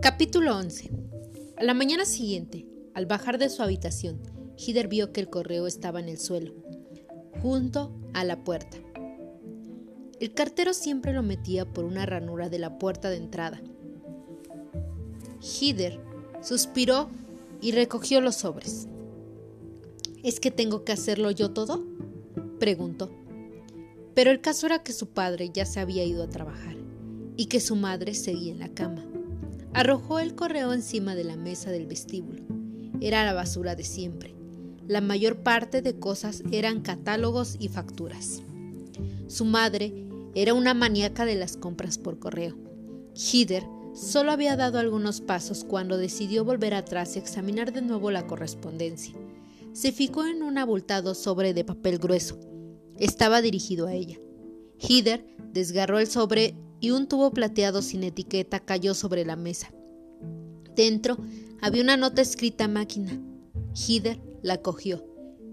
Capítulo 11. A la mañana siguiente, al bajar de su habitación, Hider vio que el correo estaba en el suelo, junto a la puerta. El cartero siempre lo metía por una ranura de la puerta de entrada. Hider suspiró y recogió los sobres. ¿Es que tengo que hacerlo yo todo? preguntó. Pero el caso era que su padre ya se había ido a trabajar y que su madre seguía en la cama. Arrojó el correo encima de la mesa del vestíbulo. Era la basura de siempre. La mayor parte de cosas eran catálogos y facturas. Su madre era una maníaca de las compras por correo. Hider solo había dado algunos pasos cuando decidió volver atrás y examinar de nuevo la correspondencia. Se fijó en un abultado sobre de papel grueso. Estaba dirigido a ella. Hider desgarró el sobre y un tubo plateado sin etiqueta cayó sobre la mesa. Dentro había una nota escrita a máquina. Hider la cogió.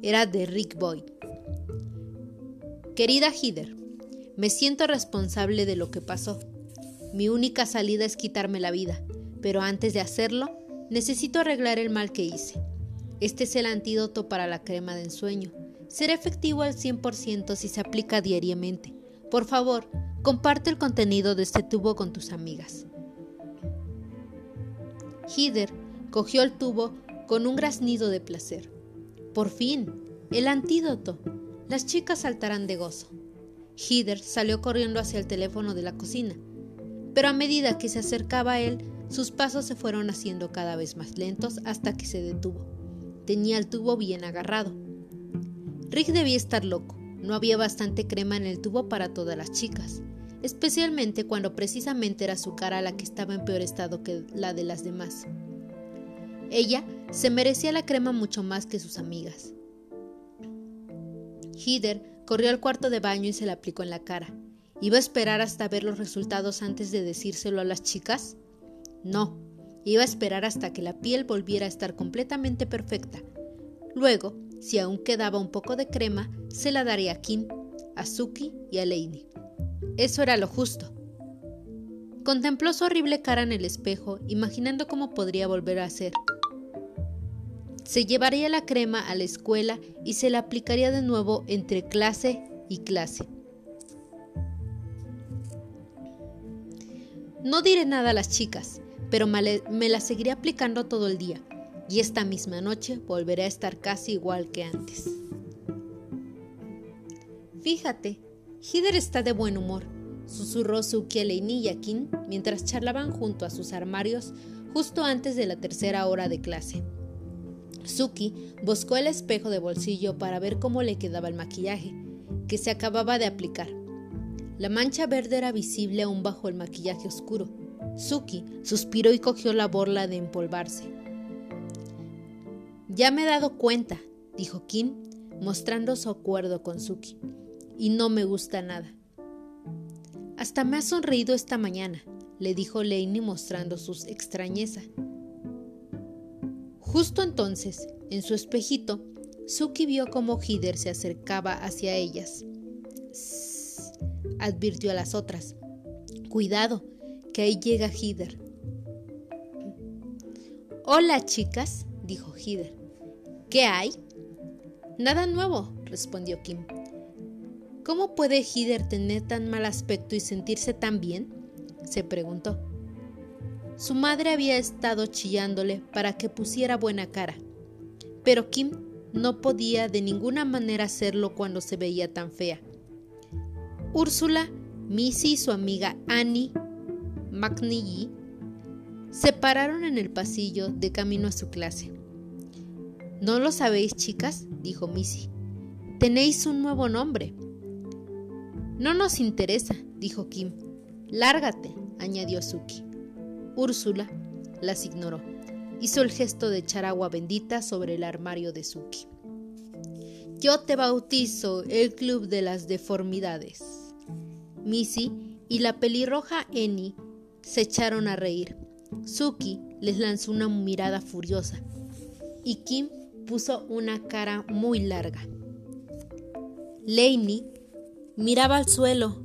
Era de Rick Boyd. Querida Hider, me siento responsable de lo que pasó. Mi única salida es quitarme la vida, pero antes de hacerlo, necesito arreglar el mal que hice. Este es el antídoto para la crema de ensueño. Será efectivo al 100% si se aplica diariamente. Por favor, Comparte el contenido de este tubo con tus amigas. Hider cogió el tubo con un graznido de placer. Por fin, el antídoto. Las chicas saltarán de gozo. Hider salió corriendo hacia el teléfono de la cocina, pero a medida que se acercaba a él, sus pasos se fueron haciendo cada vez más lentos hasta que se detuvo. Tenía el tubo bien agarrado. Rick debía estar loco. No había bastante crema en el tubo para todas las chicas especialmente cuando precisamente era su cara la que estaba en peor estado que la de las demás. Ella se merecía la crema mucho más que sus amigas. Hider corrió al cuarto de baño y se la aplicó en la cara. ¿Iba a esperar hasta ver los resultados antes de decírselo a las chicas? No, iba a esperar hasta que la piel volviera a estar completamente perfecta. Luego, si aún quedaba un poco de crema, se la daría a Kim, a Suki y a Lainey. Eso era lo justo. Contempló su horrible cara en el espejo, imaginando cómo podría volver a ser. Se llevaría la crema a la escuela y se la aplicaría de nuevo entre clase y clase. No diré nada a las chicas, pero me la seguiré aplicando todo el día, y esta misma noche volveré a estar casi igual que antes. Fíjate, Hider está de buen humor, susurró Suki a Leini y Kim mientras charlaban junto a sus armarios justo antes de la tercera hora de clase. Suki buscó el espejo de bolsillo para ver cómo le quedaba el maquillaje, que se acababa de aplicar. La mancha verde era visible aún bajo el maquillaje oscuro. Suki suspiró y cogió la borla de empolvarse. Ya me he dado cuenta, dijo Kim, mostrando su acuerdo con Suki y no me gusta nada. Hasta me ha sonreído esta mañana, le dijo Laney mostrando su extrañeza. Justo entonces, en su espejito, Suki vio cómo Hider se acercaba hacia ellas. advirtió a las otras. Cuidado, que ahí llega Hider. Hola, chicas, dijo Hider. ¿Qué hay? Nada nuevo, respondió Kim. ¿Cómo puede Hider tener tan mal aspecto y sentirse tan bien? se preguntó. Su madre había estado chillándole para que pusiera buena cara, pero Kim no podía de ninguna manera hacerlo cuando se veía tan fea. Úrsula, Missy y su amiga Annie McNeely se pararon en el pasillo de camino a su clase. ¿No lo sabéis, chicas? dijo Missy. Tenéis un nuevo nombre. No nos interesa, dijo Kim. Lárgate, añadió Suki. Úrsula las ignoró. Hizo el gesto de echar agua bendita sobre el armario de Suki. Yo te bautizo el Club de las Deformidades. Missy y la pelirroja Eni se echaron a reír. Suki les lanzó una mirada furiosa y Kim puso una cara muy larga. Miraba al suelo,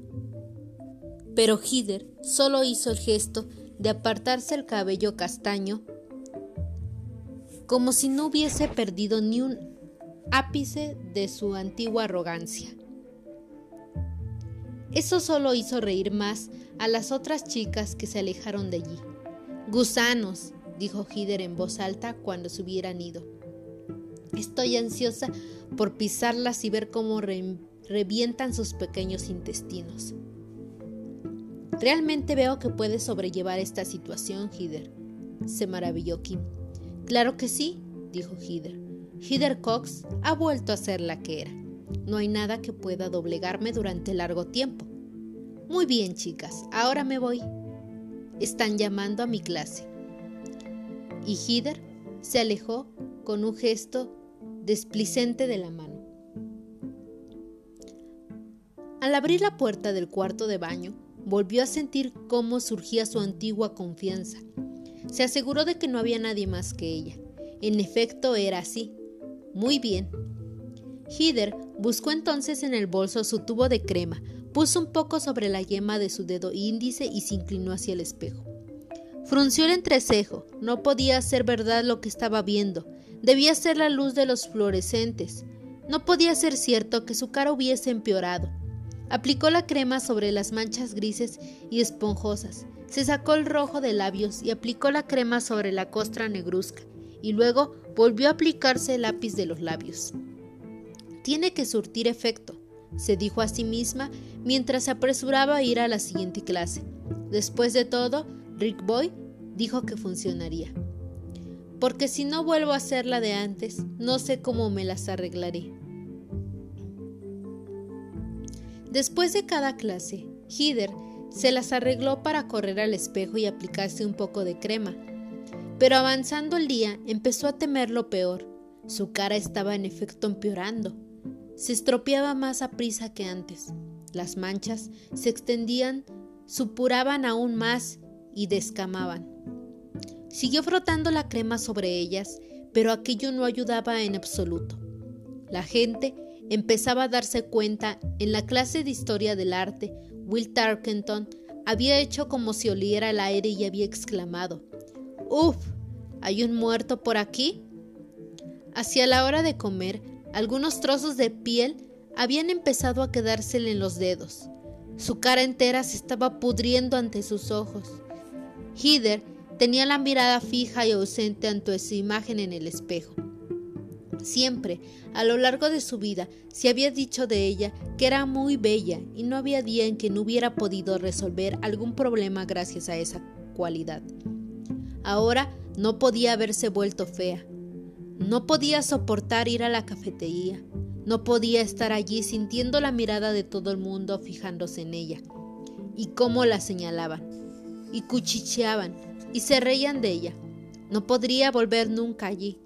pero Hider solo hizo el gesto de apartarse el cabello castaño, como si no hubiese perdido ni un ápice de su antigua arrogancia. Eso solo hizo reír más a las otras chicas que se alejaron de allí. Gusanos, dijo Hider en voz alta cuando se hubieran ido. Estoy ansiosa por pisarlas y ver cómo revientan sus pequeños intestinos. Realmente veo que puedes sobrellevar esta situación, Hider, se maravilló Kim. Claro que sí, dijo Hider. Hider Cox ha vuelto a ser la que era. No hay nada que pueda doblegarme durante largo tiempo. Muy bien, chicas, ahora me voy. Están llamando a mi clase. Y Hider se alejó con un gesto desplicente de la mano. Al abrir la puerta del cuarto de baño, volvió a sentir cómo surgía su antigua confianza. Se aseguró de que no había nadie más que ella. En efecto, era así. Muy bien. Hider buscó entonces en el bolso su tubo de crema, puso un poco sobre la yema de su dedo índice y se inclinó hacia el espejo. Frunció el entrecejo. No podía ser verdad lo que estaba viendo. Debía ser la luz de los fluorescentes. No podía ser cierto que su cara hubiese empeorado. Aplicó la crema sobre las manchas grises y esponjosas. Se sacó el rojo de labios y aplicó la crema sobre la costra negruzca. Y luego volvió a aplicarse el lápiz de los labios. Tiene que surtir efecto, se dijo a sí misma mientras se apresuraba a ir a la siguiente clase. Después de todo, Rick Boy dijo que funcionaría. Porque si no vuelvo a hacer la de antes, no sé cómo me las arreglaré. Después de cada clase, Hider se las arregló para correr al espejo y aplicarse un poco de crema. Pero avanzando el día, empezó a temer lo peor. Su cara estaba en efecto empeorando. Se estropeaba más a prisa que antes. Las manchas se extendían, supuraban aún más y descamaban. Siguió frotando la crema sobre ellas, pero aquello no ayudaba en absoluto. La gente empezaba a darse cuenta en la clase de historia del arte, Will Tarkenton había hecho como si oliera el aire y había exclamado, ¡Uf! ¿Hay un muerto por aquí? Hacia la hora de comer, algunos trozos de piel habían empezado a quedársele en los dedos. Su cara entera se estaba pudriendo ante sus ojos. Hider tenía la mirada fija y ausente ante su imagen en el espejo. Siempre, a lo largo de su vida, se había dicho de ella que era muy bella y no había día en que no hubiera podido resolver algún problema gracias a esa cualidad. Ahora no podía haberse vuelto fea. No podía soportar ir a la cafetería. No podía estar allí sintiendo la mirada de todo el mundo fijándose en ella. Y cómo la señalaban. Y cuchicheaban. Y se reían de ella. No podría volver nunca allí.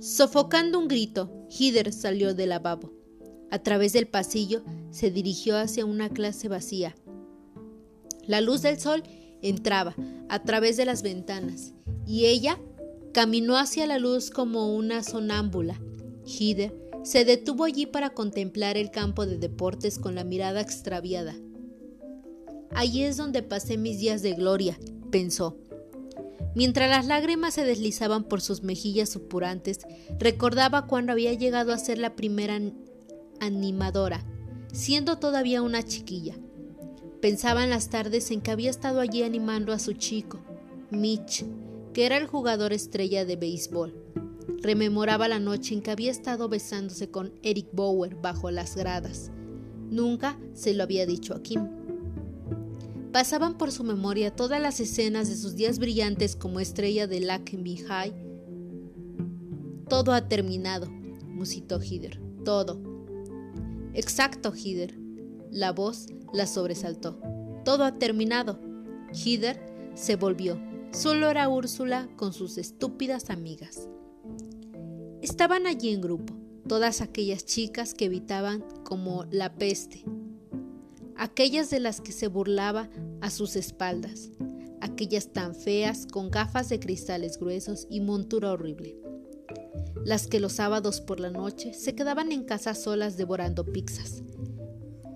Sofocando un grito, Hider salió del lavabo. A través del pasillo se dirigió hacia una clase vacía. La luz del sol entraba a través de las ventanas y ella caminó hacia la luz como una sonámbula. Hider se detuvo allí para contemplar el campo de deportes con la mirada extraviada. Allí es donde pasé mis días de gloria, pensó. Mientras las lágrimas se deslizaban por sus mejillas supurantes, recordaba cuando había llegado a ser la primera animadora, siendo todavía una chiquilla. Pensaba en las tardes en que había estado allí animando a su chico, Mitch, que era el jugador estrella de béisbol. Rememoraba la noche en que había estado besándose con Eric Bauer bajo las gradas. Nunca se lo había dicho a Kim. Pasaban por su memoria todas las escenas de sus días brillantes como estrella de Lakenby High. Todo ha terminado, musitó Hider. Todo. Exacto, Hider. La voz la sobresaltó. Todo ha terminado. Hider se volvió. Solo era Úrsula con sus estúpidas amigas. Estaban allí en grupo, todas aquellas chicas que evitaban como la peste, aquellas de las que se burlaba a sus espaldas, aquellas tan feas con gafas de cristales gruesos y montura horrible, las que los sábados por la noche se quedaban en casa solas devorando pizzas,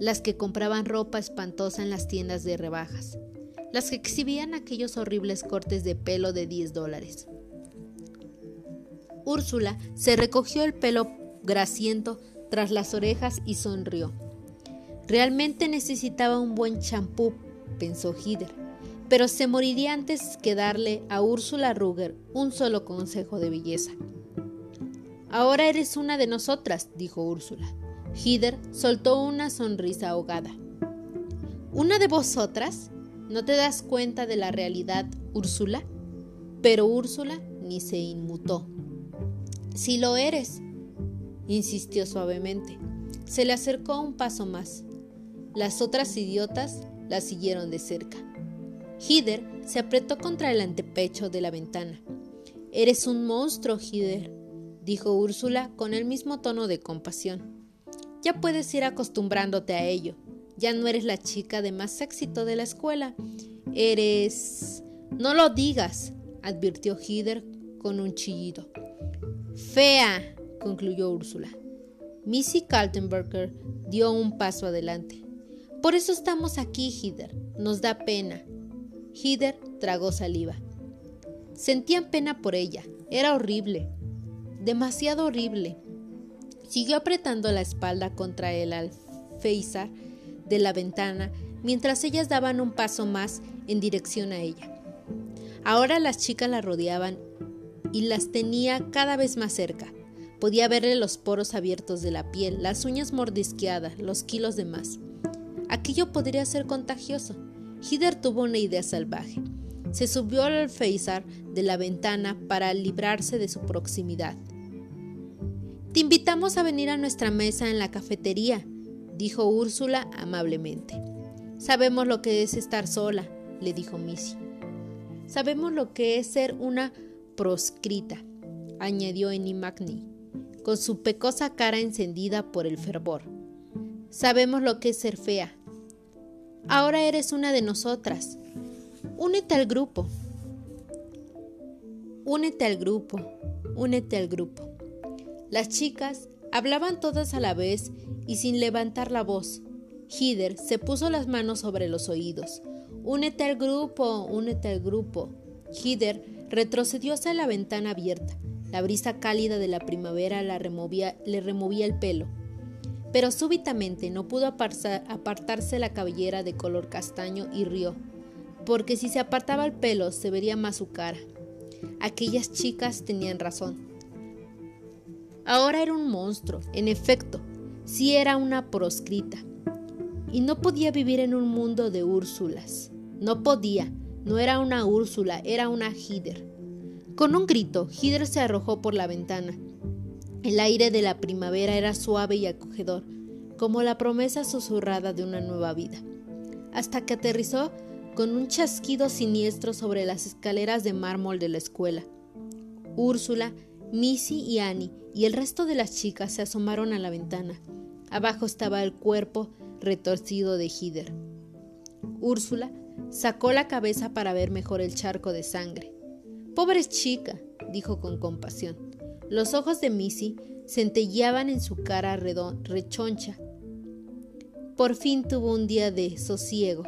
las que compraban ropa espantosa en las tiendas de rebajas, las que exhibían aquellos horribles cortes de pelo de 10 dólares. Úrsula se recogió el pelo grasiento tras las orejas y sonrió. Realmente necesitaba un buen champú, pensó Hider, pero se moriría antes que darle a Úrsula Ruger un solo consejo de belleza. Ahora eres una de nosotras, dijo Úrsula. Hider soltó una sonrisa ahogada. ¿Una de vosotras? ¿No te das cuenta de la realidad, Úrsula? Pero Úrsula ni se inmutó. Si lo eres, insistió suavemente. Se le acercó un paso más. Las otras idiotas la siguieron de cerca. Hider se apretó contra el antepecho de la ventana. Eres un monstruo, Hider, dijo Úrsula con el mismo tono de compasión. Ya puedes ir acostumbrándote a ello. Ya no eres la chica de más éxito de la escuela. Eres... No lo digas, advirtió Hider con un chillido. Fea, concluyó Úrsula. Missy Kaltenberger dio un paso adelante. Por eso estamos aquí, Hider. Nos da pena. Hider tragó saliva. Sentían pena por ella. Era horrible. Demasiado horrible. Siguió apretando la espalda contra el alféizar de la ventana mientras ellas daban un paso más en dirección a ella. Ahora las chicas la rodeaban y las tenía cada vez más cerca. Podía verle los poros abiertos de la piel, las uñas mordisqueadas, los kilos de más. Aquello podría ser contagioso. Hider tuvo una idea salvaje. Se subió al alféizar de la ventana para librarse de su proximidad. Te invitamos a venir a nuestra mesa en la cafetería, dijo Úrsula amablemente. Sabemos lo que es estar sola, le dijo Missy. Sabemos lo que es ser una proscrita, añadió Annie Magny, con su pecosa cara encendida por el fervor. Sabemos lo que es ser fea. Ahora eres una de nosotras. Únete al grupo. Únete al grupo. Únete al grupo. Las chicas hablaban todas a la vez y sin levantar la voz. Hider se puso las manos sobre los oídos. Únete al grupo, únete al grupo. Hider Retrocedió hacia la ventana abierta. La brisa cálida de la primavera le removía el pelo. Pero súbitamente no pudo apartarse la cabellera de color castaño y rió, porque si se apartaba el pelo se vería más su cara. Aquellas chicas tenían razón. Ahora era un monstruo, en efecto, sí era una proscrita. Y no podía vivir en un mundo de Úrsulas. No podía, no era una Úrsula, era una Hider. Con un grito, Hider se arrojó por la ventana. El aire de la primavera era suave y acogedor, como la promesa susurrada de una nueva vida, hasta que aterrizó con un chasquido siniestro sobre las escaleras de mármol de la escuela. Úrsula, Missy y Annie y el resto de las chicas se asomaron a la ventana. Abajo estaba el cuerpo retorcido de Hider. Úrsula Sacó la cabeza para ver mejor el charco de sangre. Pobre chica, dijo con compasión. Los ojos de Missy centelleaban en su cara rechoncha. Por fin tuvo un día de sosiego.